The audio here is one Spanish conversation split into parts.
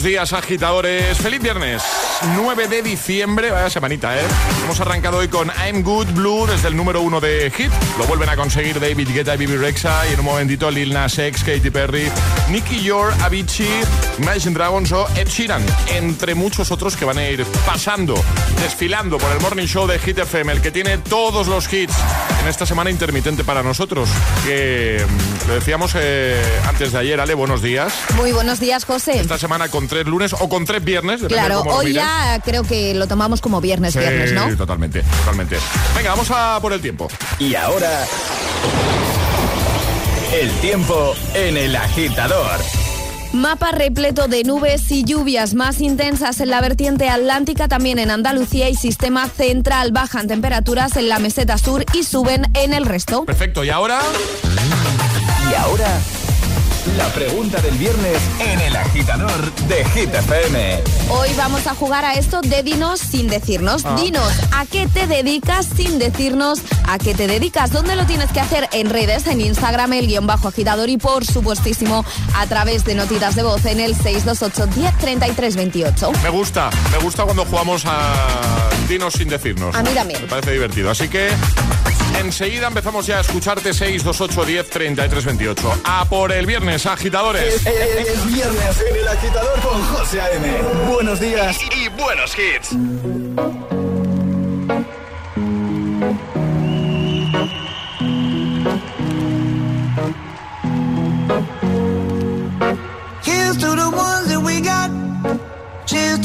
buenos días, agitadores. Feliz viernes, 9 de diciembre. Vaya semanita, ¿eh? Hemos arrancado hoy con I'm Good Blue desde el número uno de Hit. Lo vuelven a conseguir David Guetta y Bibi Rexa. Y en un momentito Lil Nas X, Katy Perry, Nicky Yor, Avicii, Imagine Dragons o Ed Sheeran. Entre muchos otros que van a ir pasando, desfilando por el Morning Show de Hit FM, el que tiene todos los hits en esta semana intermitente para nosotros. Que mm, lo decíamos eh, antes de ayer, Ale, buenos días. Muy buenos días, José. Esta semana con tres lunes o con tres viernes. Claro, hoy ya creo que lo tomamos como viernes, viernes, ¿no? totalmente, totalmente. Venga, vamos a por el tiempo. Y ahora... El tiempo en el agitador. Mapa repleto de nubes y lluvias más intensas en la vertiente atlántica, también en Andalucía y sistema central. Bajan temperaturas en la meseta sur y suben en el resto. Perfecto, ¿y ahora? Y ahora la pregunta del viernes en el agitador de Hit FM. Hoy vamos a jugar a esto de dinos sin decirnos. Ah. Dinos a qué te dedicas sin decirnos a qué te dedicas. ¿Dónde lo tienes que hacer? En redes, en Instagram, el guion bajo agitador y por supuestísimo a través de notitas de voz en el 628 10 28. Me gusta, me gusta cuando jugamos a dinos sin decirnos. A mí también. Me parece divertido. Así que enseguida empezamos ya a escucharte 628 10 33 28. A por el viernes, agitadores. Es, viernes en el agitador con José A.M. Buenos días y, y buenos hits.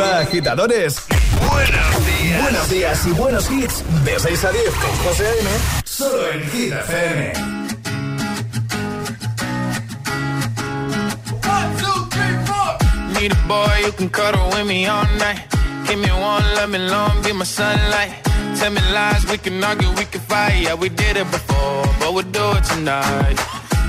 agitadores, buenos días. Buenos días y buenos hits. De 6 a 10 con José A.M. Solo en Hit FM. Need a boy who can cuddle with me all night. Give me one, let me long, be my sunlight. Tell me lies, we can argue, we can fight. Yeah, we did it before, but we'll do it tonight.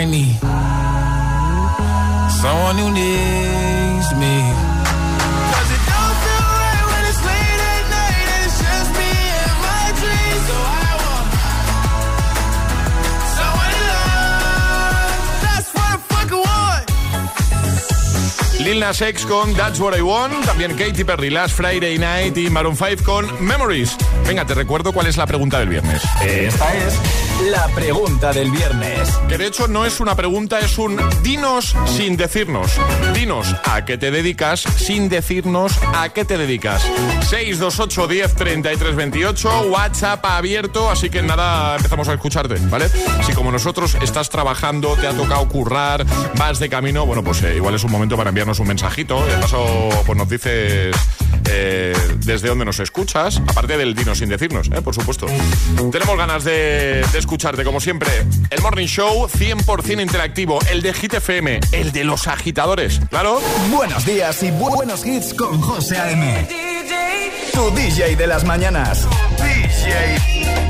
I need someone who needs me. 'Cause it don't feel right when it's late at night and it's just me and my dreams. So I want someone to love. That's what I fucking want. Lil Nas X con That's What I Want, también Katy Perry Last Friday Night y Maroon 5 con Memories. Venga, te recuerdo cuál es la pregunta del viernes. Esta es la pregunta del viernes. Que de hecho no es una pregunta, es un dinos sin decirnos. Dinos a qué te dedicas sin decirnos a qué te dedicas. 628 10 33 28, WhatsApp abierto, así que nada, empezamos a escucharte, ¿vale? Si como nosotros estás trabajando, te ha tocado currar, vas de camino, bueno, pues eh, igual es un momento para enviarnos un mensajito. De paso, pues nos dices eh, desde dónde nos escuchas, aparte del dinos sin decirnos, eh, por supuesto. Tenemos ganas de, de escucharte, como siempre. El Morning Show 100% interactivo, el de Hit FM, el de los agitadores, claro. Buenos días y bu- buenos hits con José A.M. Tu DJ de las mañanas. DJ.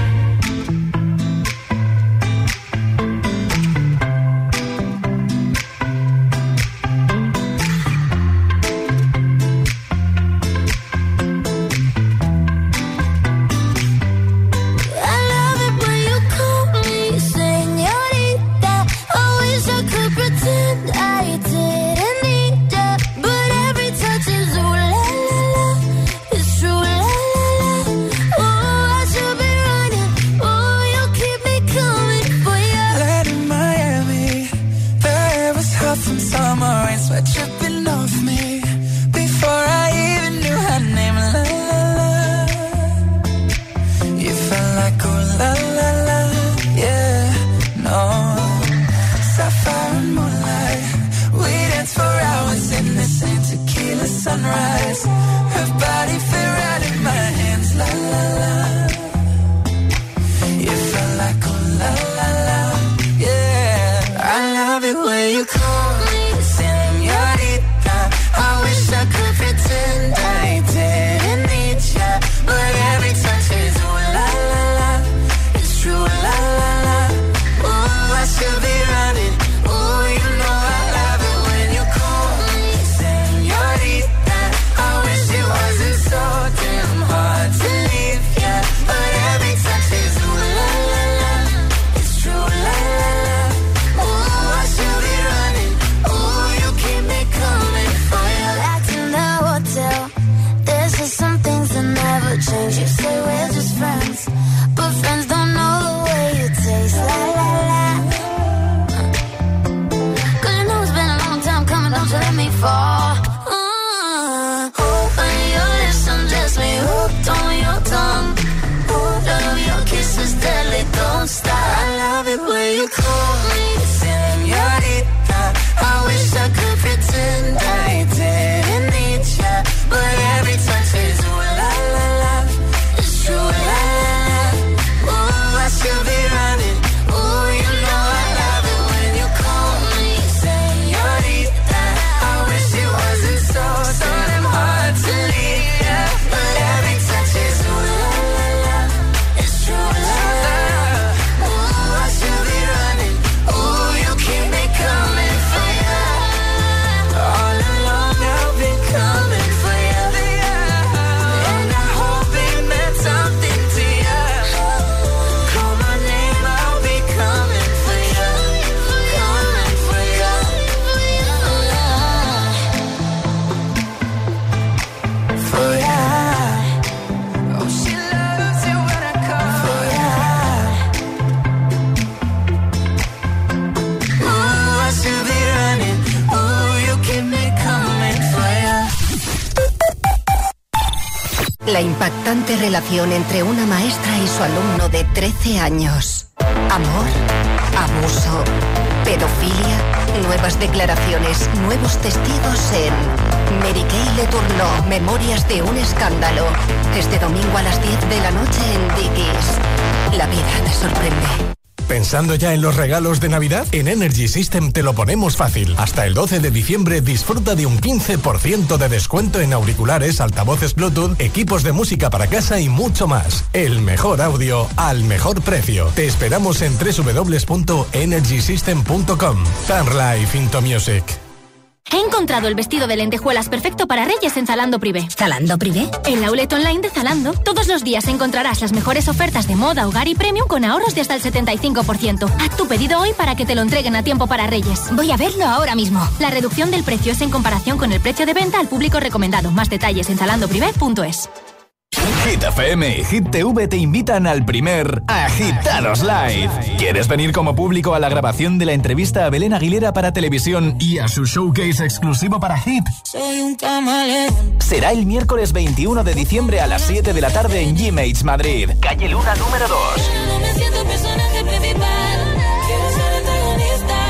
Entre una maestra y su alumno de 13 años. Amor, abuso, pedofilia, nuevas declaraciones, nuevos testigos en Mary Kay Le Tourneau, Memorias de un escándalo. Este domingo a las 10 de la noche en Dickies. La vida te sorprende. ¿Pensando ya en los regalos de Navidad? En Energy System te lo ponemos fácil. Hasta el 12 de diciembre disfruta de un 15% de descuento en auriculares, altavoces Bluetooth, equipos de música para casa y mucho más. El mejor audio al mejor precio. Te esperamos en www.energysystem.com. Turn life into music. He encontrado el vestido de lentejuelas perfecto para Reyes en Zalando Privé. ¿Zalando Privé? En la outlet online de Zalando, todos los días encontrarás las mejores ofertas de moda, hogar y premium con ahorros de hasta el 75%. Haz tu pedido hoy para que te lo entreguen a tiempo para Reyes. Voy a verlo ahora mismo. La reducción del precio es en comparación con el precio de venta al público recomendado. Más detalles en zalandoprivé.es. Hit FM y Hit TV te invitan al primer Agitados Live. ¿Quieres venir como público a la grabación de la entrevista a Belén Aguilera para televisión y a su showcase exclusivo para Hit? Soy un camaleón. Será el miércoles 21 de diciembre a las 7 de la tarde en G-Mates Madrid, calle Luna número 2. No me siento personaje principal.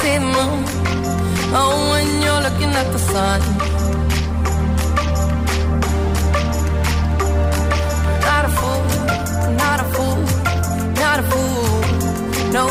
See moon. Oh, when you're looking at the sun. Not a fool, not a fool, not a fool. No,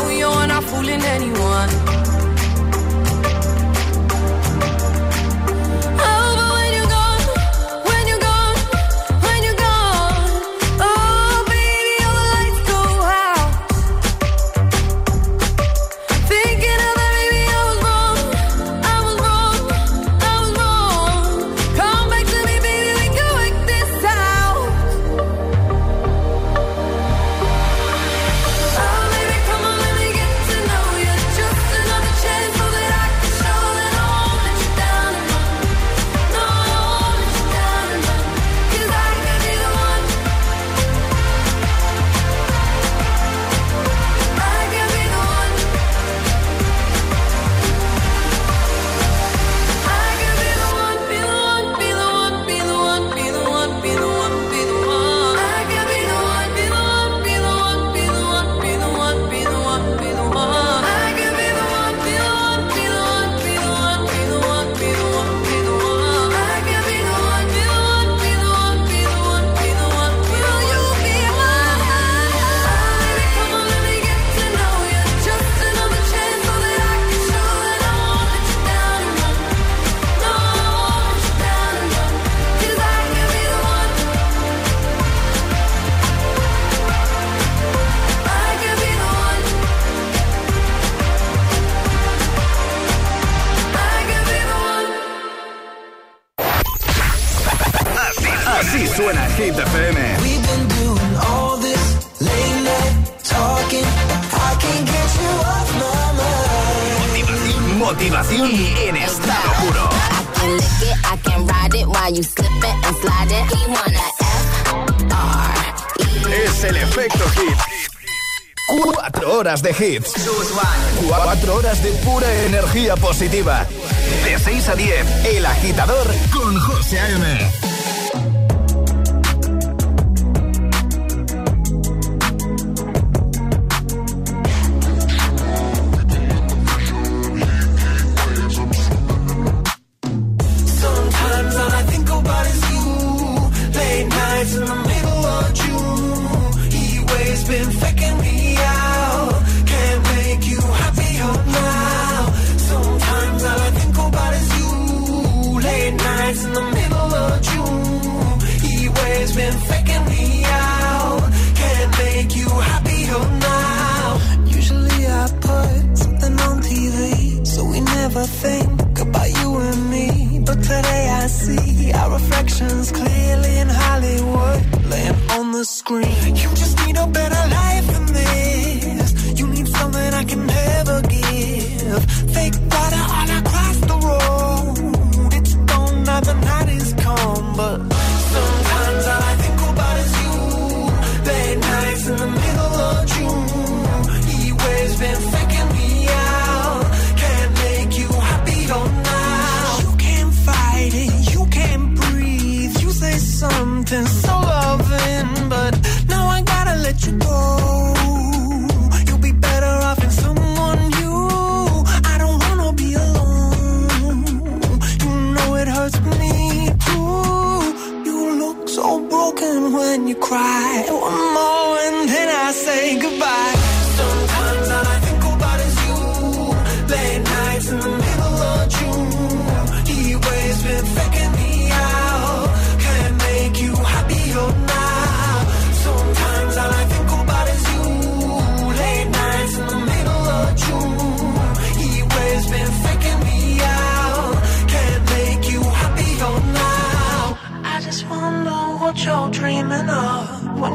Es el efecto hit. Cuatro horas de hits. Cuatro horas de pura energía positiva. De 6 a 10, El Agitador con José A.M.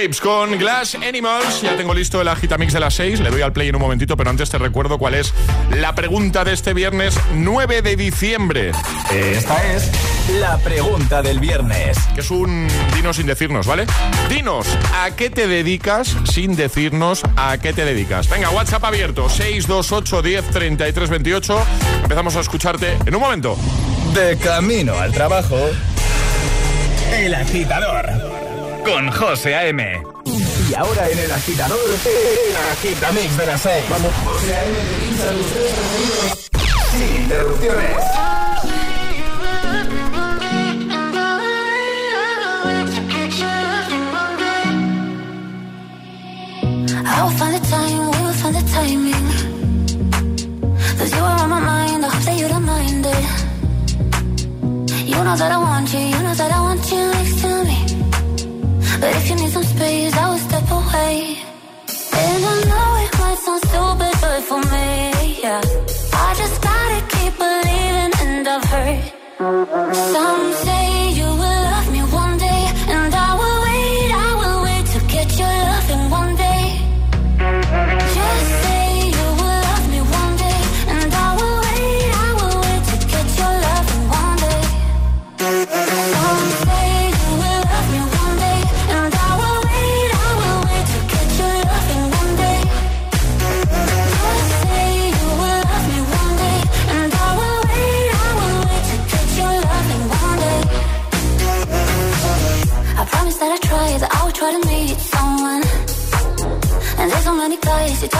Con Glass Animals. Ya tengo listo el agitamix de las 6. Le doy al play en un momentito, pero antes te recuerdo cuál es la pregunta de este viernes 9 de diciembre. Esta es la pregunta del viernes. Que es un dinos sin decirnos, ¿vale? Dinos, ¿a qué te dedicas sin decirnos a qué te dedicas? Venga, WhatsApp abierto, 628 10 33 28. Empezamos a escucharte en un momento. De camino al trabajo. El agitador. Con José A.M. Y ahora en el agitador, el agitamix de las 6. Vamos, José A.M. sin interrupciones. I will find the time, we will find the timing. Cause you are on my mind, I hope that you don't mind it. You know that I want you, you know that I want you. But if you need some space,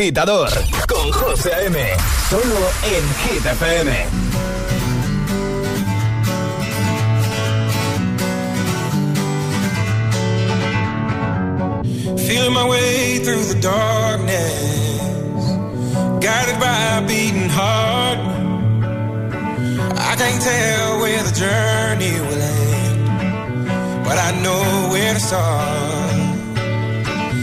agitador con José A.M. Solo en Hit FM. Feeling my way through the darkness, guided by a beating heart. I can't tell where the journey will end, but I know where to start.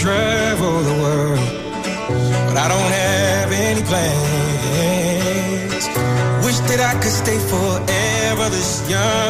travel the world, but I don't have any plans. Wish that I could stay forever this young,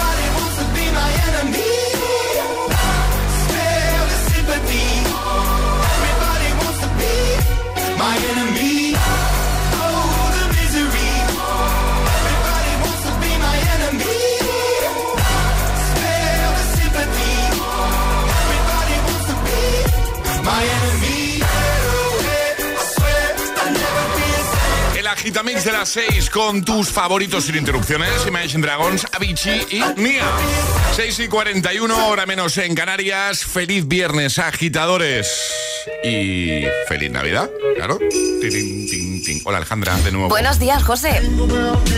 agitamix de las 6 con tus favoritos sin interrupciones. Imagine Dragons, Avicii y Mia. 6 y 41, hora menos en Canarias. Feliz viernes, agitadores. Y feliz Navidad, claro. Tin, tin, tin, tin. Hola Alejandra, de nuevo. Buenos días, José.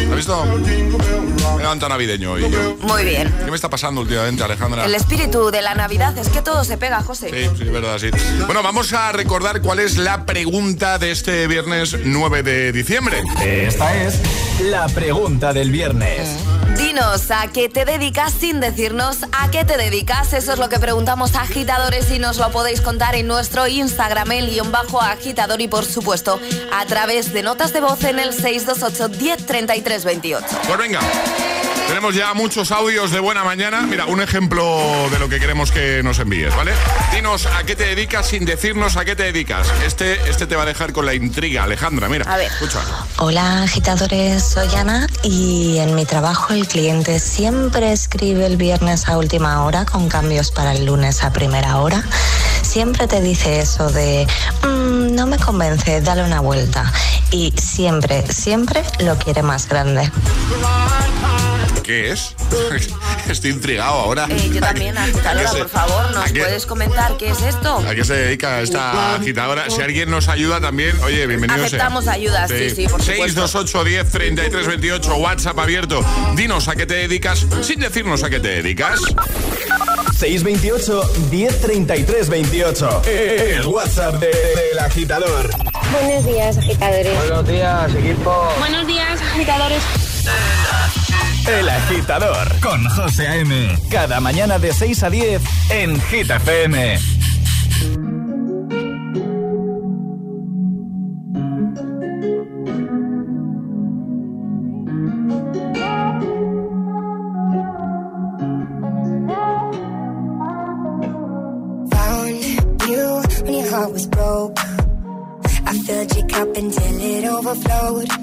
¿Has visto? Me he levantado navideño hoy. yo. Muy bien. ¿Qué me está pasando últimamente, Alejandra? El espíritu de la Navidad es que todo se pega, José. Sí, sí, es verdad, sí. Bueno, vamos a recordar cuál es la pregunta de este viernes 9 de diciembre. Esta es la pregunta del viernes. Dinos a qué te dedicas sin decirnos a qué te dedicas. Eso es lo que preguntamos a agitadores y nos lo podéis contar en nuestro Instagram, el guion bajo agitador y por supuesto a través de notas de voz en el 628 10 28. Pues venga. Tenemos ya muchos audios de buena mañana. Mira, un ejemplo de lo que queremos que nos envíes, ¿vale? Dinos a qué te dedicas sin decirnos a qué te dedicas. Este, este te va a dejar con la intriga, Alejandra. Mira, A ver. escucha. Hola agitadores, soy Ana y en mi trabajo el cliente siempre escribe el viernes a última hora con cambios para el lunes a primera hora. Siempre te dice eso de "Mm, no me convence, dale una vuelta. Y siempre, siempre lo quiere más grande. ¿Qué es? Estoy intrigado ahora. Eh, yo también, ¿A qué agitadora, se- por favor, ¿nos puedes comentar qué es esto? ¿A qué se dedica esta agitadora? Si alguien nos ayuda también, oye, bienvenido sea. Aceptamos ayudas, sí, sí, por supuesto. 628 10 33 28, WhatsApp abierto. Dinos a qué te dedicas sin decirnos a qué te dedicas. 628 1033 28. El WhatsApp de- del agitador. Buenos días, agitadores. Buenos días, equipo. Buenos días, agitadores. El agitador con José A.M. Cada mañana de 6 a 10 en Hit FM. Found you when your heart was broke. I filled your cup until it overflowed.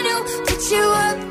you up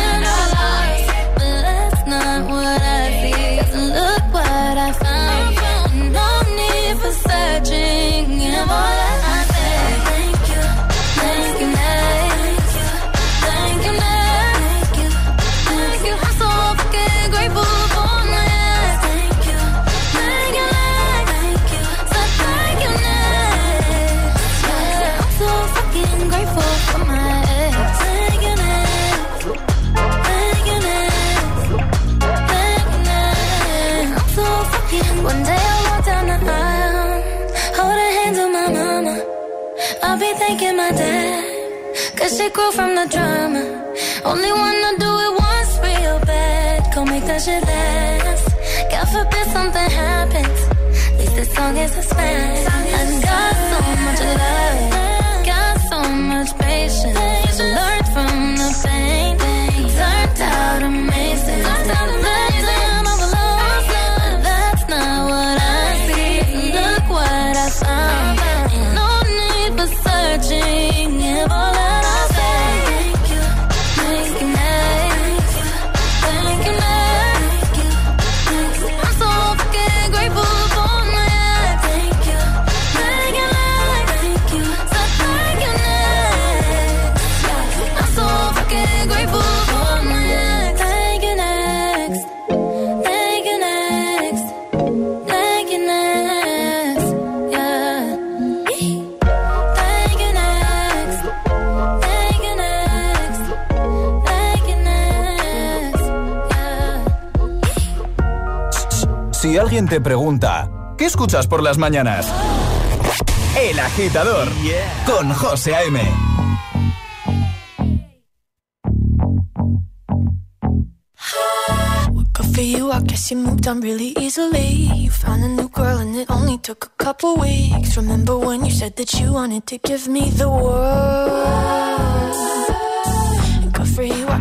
taking my time. Cause it grew from the drama. Only wanna do it once real bad. Go make that shit last. God forbid something happens. At least this song is a smash. I got so much love. siguiente pregunta. ¿Qué escuchas por las mañanas? El agitador con José A.M. For you, I guess you moved on really easily. You found a new girl, and it only took a couple weeks. Remember when you said that you wanted to give me the world?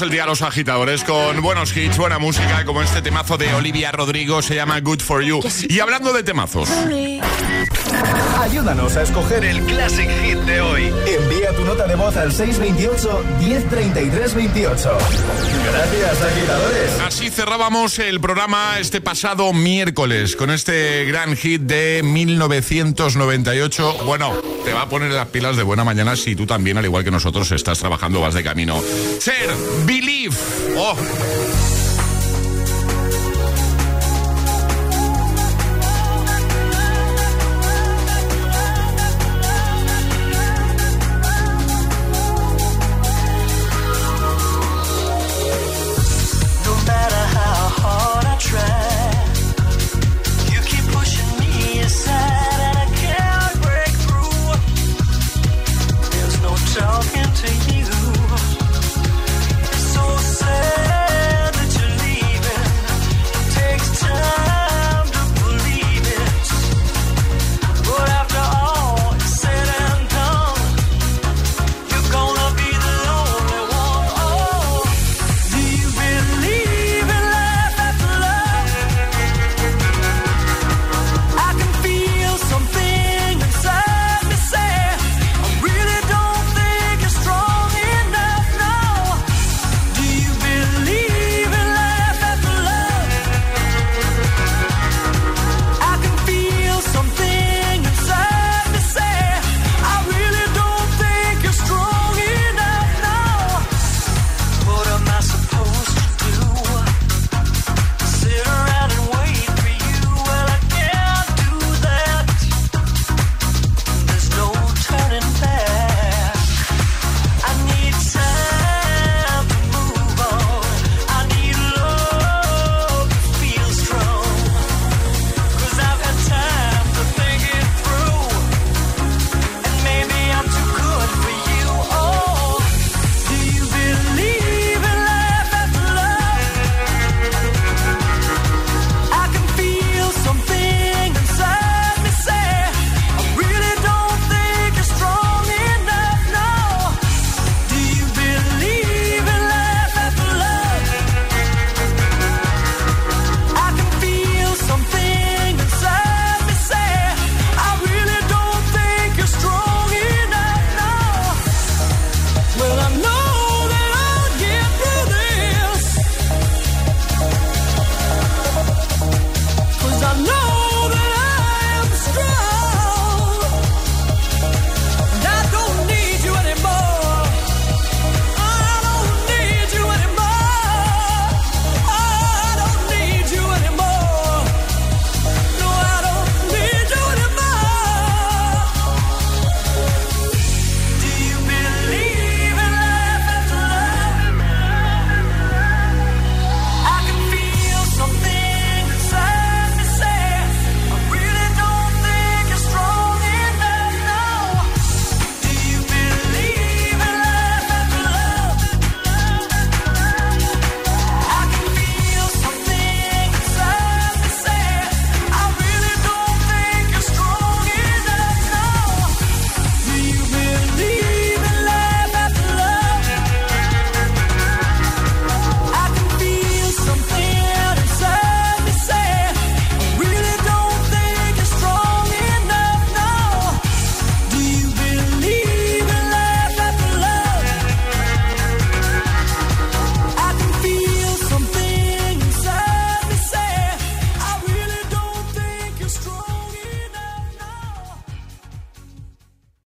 El día los agitadores con buenos hits, buena música, como este temazo de Olivia Rodrigo se llama Good for You. Y hablando de temazos, Ayúdanos a escoger el Classic Hit de hoy. Envía tu nota de voz al 628 1033 28. Gracias, agitadores. así cerrábamos el programa este pasado miércoles con este gran hit de 1998. Bueno, te va a poner las pilas de buena mañana si tú también, al igual que nosotros, estás trabajando, vas de camino. Ser, Believe. Oh.